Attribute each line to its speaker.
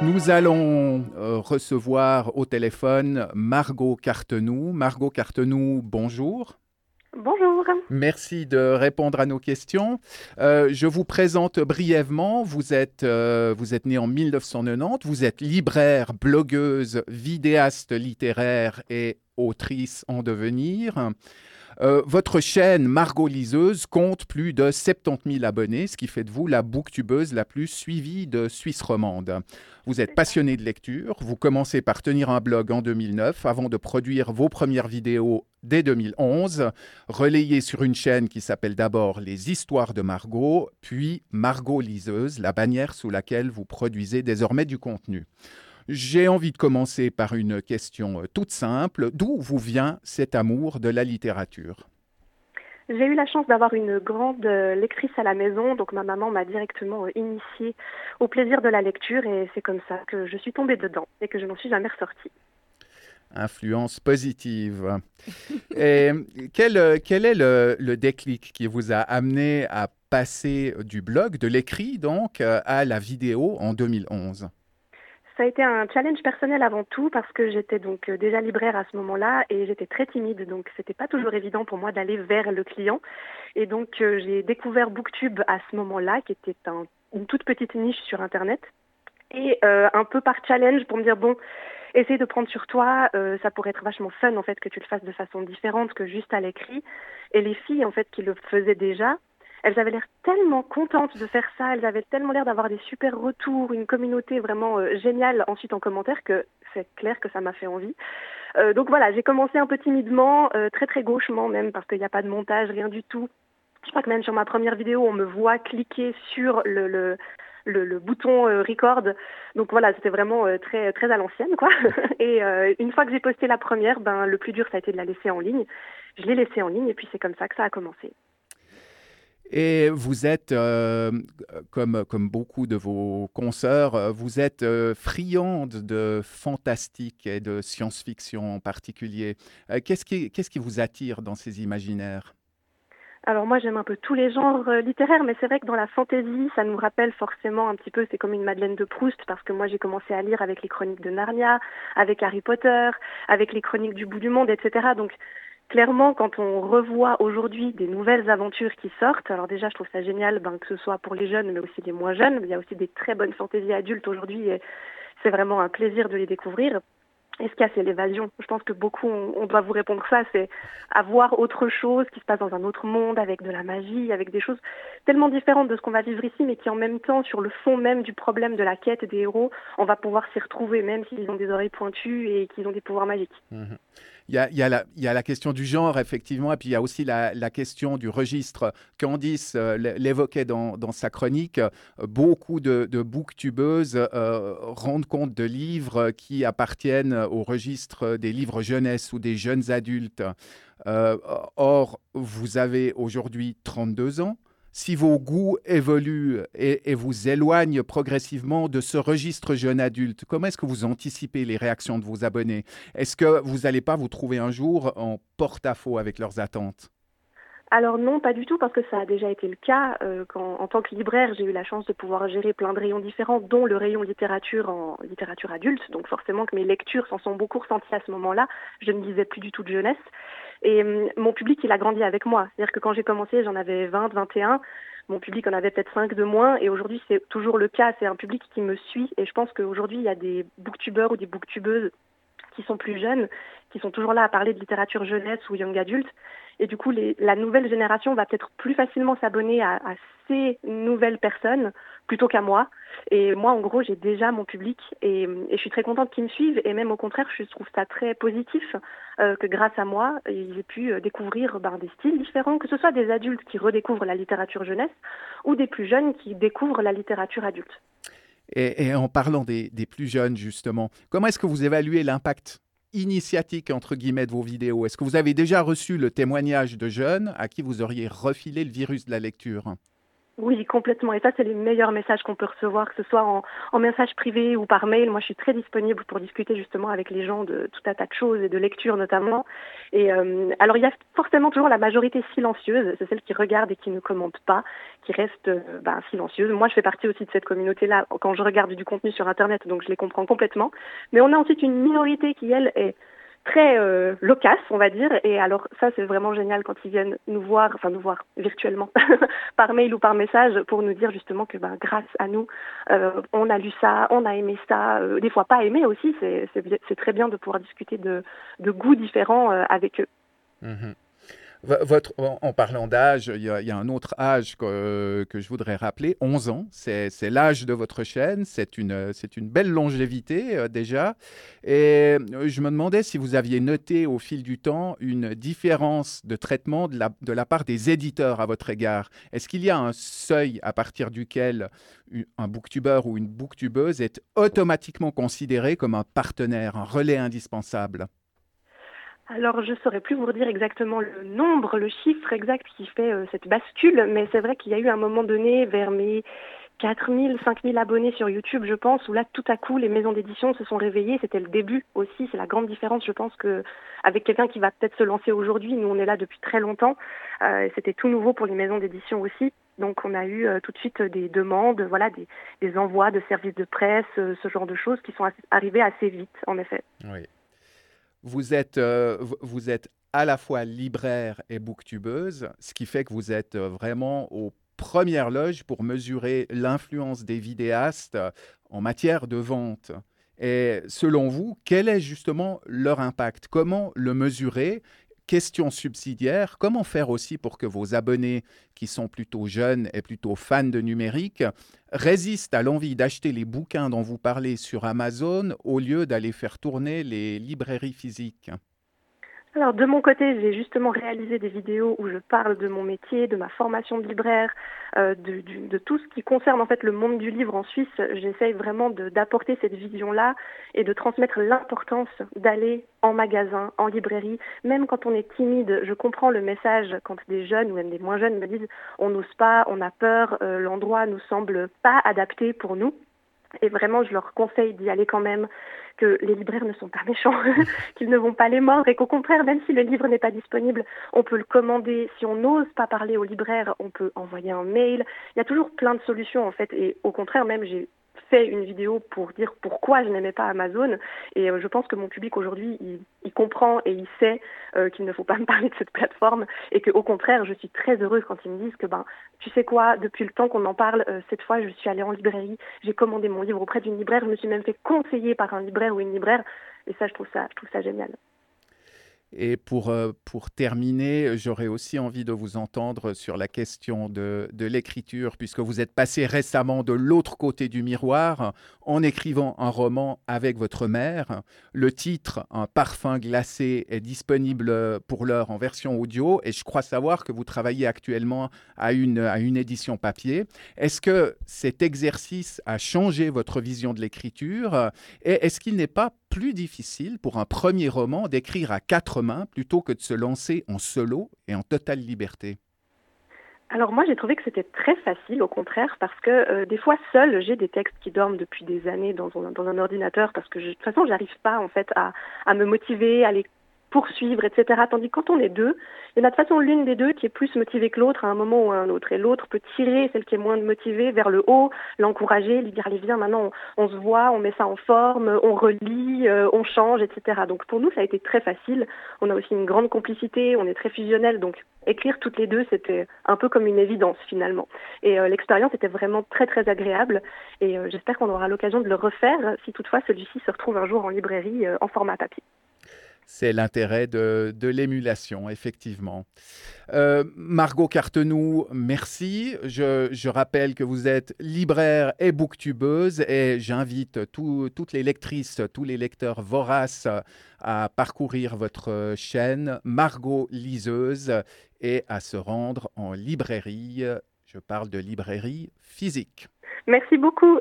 Speaker 1: Nous allons euh, recevoir au téléphone Margot Cartenou. Margot Cartenou, bonjour.
Speaker 2: Bonjour.
Speaker 1: Merci de répondre à nos questions. Euh, je vous présente brièvement. Vous êtes, euh, vous êtes née en 1990. Vous êtes libraire, blogueuse, vidéaste littéraire et autrice en devenir. Euh, votre chaîne Margot Liseuse compte plus de 70 000 abonnés, ce qui fait de vous la booktubeuse la plus suivie de Suisse romande. Vous êtes passionné de lecture, vous commencez par tenir un blog en 2009 avant de produire vos premières vidéos dès 2011, relayées sur une chaîne qui s'appelle d'abord Les Histoires de Margot, puis Margot Liseuse, la bannière sous laquelle vous produisez désormais du contenu. J'ai envie de commencer par une question euh, toute simple. D'où vous vient cet amour de la littérature?
Speaker 2: J'ai eu la chance d'avoir une grande euh, lectrice à la maison, donc ma maman m'a directement euh, initiée au plaisir de la lecture et c'est comme ça que je suis tombée dedans et que je n'en suis jamais ressortie.
Speaker 1: Influence positive. et quel, quel est le, le, déclic qui vous a amené à passer du blog, de l'écrit donc, à la vidéo en 2011
Speaker 2: ça a été un challenge personnel avant tout parce que j'étais donc euh, déjà libraire à ce moment-là et j'étais très timide, donc c'était pas toujours évident pour moi d'aller vers le client. Et donc euh, j'ai découvert Booktube à ce moment-là, qui était une toute petite niche sur Internet. Et euh, un peu par challenge pour me dire bon, essaye de prendre sur toi, ça pourrait être vachement fun en fait que tu le fasses de façon différente que juste à l'écrit. Et les filles en fait qui le faisaient déjà, elles avaient l'air tellement contentes de faire ça, elles avaient tellement l'air d'avoir des super retours, une communauté vraiment euh, géniale ensuite en commentaire que c'est clair que ça m'a fait envie. Euh, donc voilà, j'ai commencé un peu timidement, euh, très très gauchement même parce qu'il n'y a pas de montage, rien du tout. Je crois que même sur ma première vidéo, on me voit cliquer sur le, bouton record. Donc voilà, c'était vraiment très très à l'ancienne quoi. Et une fois que j'ai posté la première, ben le plus dur ça a été de la laisser en ligne. Je l'ai laissée en ligne et puis c'est comme ça que ça a commencé.
Speaker 1: Et vous êtes, euh, comme, comme beaucoup de vos consoeurs, euh, vous êtes euh, friande de fantastique et de science-fiction en particulier. qu'est-ce, qui, qu'est-ce qui vous attire dans ces imaginaires?
Speaker 2: Alors moi j'aime un peu tous les genres littéraires, mais c'est vrai que dans la fantaisie, ça nous rappelle forcément un petit peu, c'est comme une Madeleine de Proust, parce que moi j'ai commencé à lire avec les chroniques de Narnia, avec Harry Potter, avec les chroniques du bout du monde, etc. Donc clairement, quand on revoit aujourd'hui des nouvelles aventures qui sortent, alors déjà, je trouve ça génial, ben, que ce soit pour les jeunes, mais aussi les moins jeunes. Il y a aussi des très bonnes fantaisies adultes aujourd'hui et c'est vraiment un plaisir de les découvrir. Et ce qu'il y a, c'est l'évasion. Je pense que beaucoup, on, doit vous répondre ça, c'est avoir autre chose qui se passe dans un autre monde, avec de la magie, avec des choses tellement différentes de ce qu'on va vivre ici, mais qui en même temps, sur le fond même du problème de la quête des héros, on va pouvoir s'y retrouver, même s'ils ont des oreilles pointues et qu'ils ont des pouvoirs magiques.
Speaker 1: Mmh il y, a, la, question du genre, effectivement, et puis il y a aussi la, question du registre. Candice euh, l'évoquait dans, sa chronique. beaucoup de, de booktubeuses euh, rendent compte de livres qui appartiennent au registre des livres jeunesse ou des jeunes adultes. Euh, or, vous avez aujourd'hui 32 ans. Si vos goûts évoluent et, vous éloignent progressivement de ce registre jeune adulte, comment est-ce que vous anticipez les réactions de vos abonnés? Est-ce que vous n'allez pas vous trouver un jour en porte-à-faux avec leurs attentes?
Speaker 2: Alors non, pas du tout, parce que ça a déjà été le cas. Euh, en tant que libraire, j'ai eu la chance de pouvoir gérer plein de rayons différents, dont le rayon littérature en littérature adulte. Donc forcément que mes lectures s'en sont beaucoup ressenties à ce moment-là. Je ne lisais plus du tout de jeunesse. Et hum, mon public, il a grandi avec moi. C'est-à-dire que quand j'ai commencé, j'en avais 20, 21. Mon public en avait peut-être 5 de moins. Et aujourd'hui, c'est toujours le cas. C'est un public qui me suit. Et je pense qu'aujourd'hui, il y a des booktubeurs ou des booktubeuses qui sont plus jeunes, qui sont toujours là à parler de littérature jeunesse ou young adulte. Et du coup, la nouvelle génération va peut-être plus facilement s'abonner à, ces nouvelles personnes plutôt qu'à moi. Et moi, en gros, j'ai déjà mon public et, et, je suis très contente qu'ils me suivent. Et même au contraire, je trouve ça très positif euh, que grâce à moi, ils aient pu euh, découvrir ben, des styles différents, que ce soit des adultes qui redécouvrent la littérature jeunesse ou des plus jeunes qui découvrent la littérature adulte.
Speaker 1: Et, en parlant des, des plus jeunes, justement, comment est-ce que vous évaluez l'impact initiatique, entre guillemets, de vos vidéos? Est-ce que vous avez déjà reçu le témoignage de jeunes à qui vous auriez refilé le virus de la lecture?
Speaker 2: Oui, complètement. Et ça, c'est les meilleurs messages qu'on peut recevoir, que ce soit en, en, message privé ou par mail. Moi, je suis très disponible pour discuter justement avec les gens de tout un tas de choses et de lecture notamment. Et euh, alors, il y a forcément toujours la majorité silencieuse, c'est celle qui regarde et qui ne commente pas, qui reste euh, ben, silencieuse. Moi, je fais partie aussi de cette communauté-là quand je regarde du contenu sur Internet, donc je les comprends complètement. Mais on a ensuite une minorité qui, elle, est très euh, on va dire. Et alors ça, c'est vraiment génial quand ils viennent nous voir, enfin nous voir virtuellement, par mail ou par message, pour nous dire justement que ben, grâce à nous, euh, on a lu ça, on a aimé ça, euh, des fois pas aimé aussi. C'est très bien de pouvoir discuter de, de goûts différents euh, avec eux.
Speaker 1: Mmh votre, en parlant d'âge, il, y, a un autre âge que, que je voudrais rappeler, 11 ans. C'est l'âge de votre chaîne. C'est une, une belle longévité euh, déjà. Et euh, je me demandais si vous aviez noté au fil du temps une différence de traitement de la, de la part des éditeurs à votre égard. Est-ce qu'il y a un seuil à partir duquel un booktuber ou une booktubeuse est automatiquement considéré comme un partenaire, un relais indispensable?
Speaker 2: Alors, je ne saurais plus vous dire exactement le nombre, le chiffre exact qui fait euh, cette bascule, mais c'est vrai qu'il y a eu un moment donné, vers mes 4000, 5000 abonnés sur YouTube, je pense, où là, tout à coup, les maisons d'édition se sont réveillées. C'était le début aussi. C'est la grande différence, je pense, que avec quelqu'un qui va peut-être se lancer aujourd'hui. Nous, on est là depuis très longtemps. Euh, C'était tout nouveau pour les maisons d'édition aussi. Donc, on a eu euh, tout de suite des demandes, voilà, des, envois de services de presse, ce genre de choses qui sont arrivées assez vite, en effet.
Speaker 1: Vous êtes, euh, vous êtes à la fois libraire et booktubeuse, ce qui fait que vous êtes euh, vraiment aux premières loges pour mesurer l'influence des vidéastes euh, en matière de vente. Et selon vous, quel est justement leur impact? Comment le mesurer? Question subsidiaire, comment faire aussi pour que vos abonnés, qui sont plutôt jeunes et plutôt fans de numérique, résistent à l'envie d'acheter les bouquins dont vous parlez sur Amazon au lieu d'aller faire tourner les librairies physiques?
Speaker 2: Alors de mon côté, j'ai justement réalisé des vidéos où je parle de mon métier, de ma formation de libraire, euh, de, tout ce qui concerne en fait le monde du livre en Suisse. J'essaye vraiment d'apporter cette vision-là et de transmettre l'importance d'aller en magasin, en librairie, même quand on est timide. Je comprends le message quand des jeunes ou même des moins jeunes me disent on n'ose pas, on a peur, euh, l'endroit nous semble pas adapté pour nous. Et vraiment, je leur conseille d'y aller quand même, que les libraires ne sont pas méchants, qu'ils ne vont pas les mordre et qu'au contraire, même si le livre n'est pas disponible, on peut le commander. Si on n'ose pas parler au libraire, on peut envoyer un mail. Il y a toujours plein de solutions en fait. Et au contraire, même, j'ai fait une vidéo pour dire pourquoi je n'aimais pas Amazon. Et euh, je pense que mon public aujourd'hui, il, comprend et il sait euh, qu'il ne faut pas me parler de cette plateforme et qu'au contraire, je suis très heureuse quand ils me disent que, ben, tu sais quoi, depuis le temps qu'on en parle, euh, cette fois, je suis allée en librairie, j'ai commandé mon livre auprès d'une libraire, je me suis même fait conseiller par un libraire ou une libraire. Et ça, je trouve ça, je trouve ça génial.
Speaker 1: Et pour, euh, pour terminer, j'aurais aussi envie de vous entendre sur la question de, de l'écriture, puisque vous êtes passé récemment de l'autre côté du miroir en écrivant un roman avec votre mère. Le titre, Un parfum glacé, est disponible pour l'heure en version audio, et je crois savoir que vous travaillez actuellement à une, à une édition papier. Est-ce que cet exercice a changé votre vision de l'écriture, et est-ce qu'il n'est pas plus difficile pour un premier roman d'écrire à quatre mains plutôt que de se lancer en solo et en totale liberté?
Speaker 2: Alors moi j'ai trouvé que c'était très facile au contraire parce que euh, des fois seule j'ai des textes qui dorment depuis des années dans un, ordinateur parce que de toute façon j'arrive pas en fait à, à me motiver, à les poursuivre, etc. Tandis que quand on est deux, il y en a de façon l'une des deux qui est plus motivée que l'autre à un moment ou à un autre. Et l'autre peut tirer celle qui est moins motivée vers le haut, l'encourager, lui dire allez viens maintenant on, se voit, on met ça en forme, on relit, euh, on change, etc. Donc pour nous ça a été très facile. On a aussi une grande complicité, on est très fusionnels, donc écrire toutes les deux c'était un peu comme une évidence finalement. Et euh, l'expérience était vraiment très très agréable et euh, j'espère qu'on aura l'occasion de le refaire si toutefois celui-ci se retrouve un jour en librairie en format papier.
Speaker 1: C'est l'intérêt de, l'émulation, effectivement. Euh, Margot Cartenou, merci. Je, rappelle que vous êtes libraire et booktubeuse et j'invite toutes les lectrices, tous les lecteurs voraces à parcourir votre chaîne Margot Liseuse et à se rendre en librairie. Je parle de librairie physique.
Speaker 2: Merci beaucoup.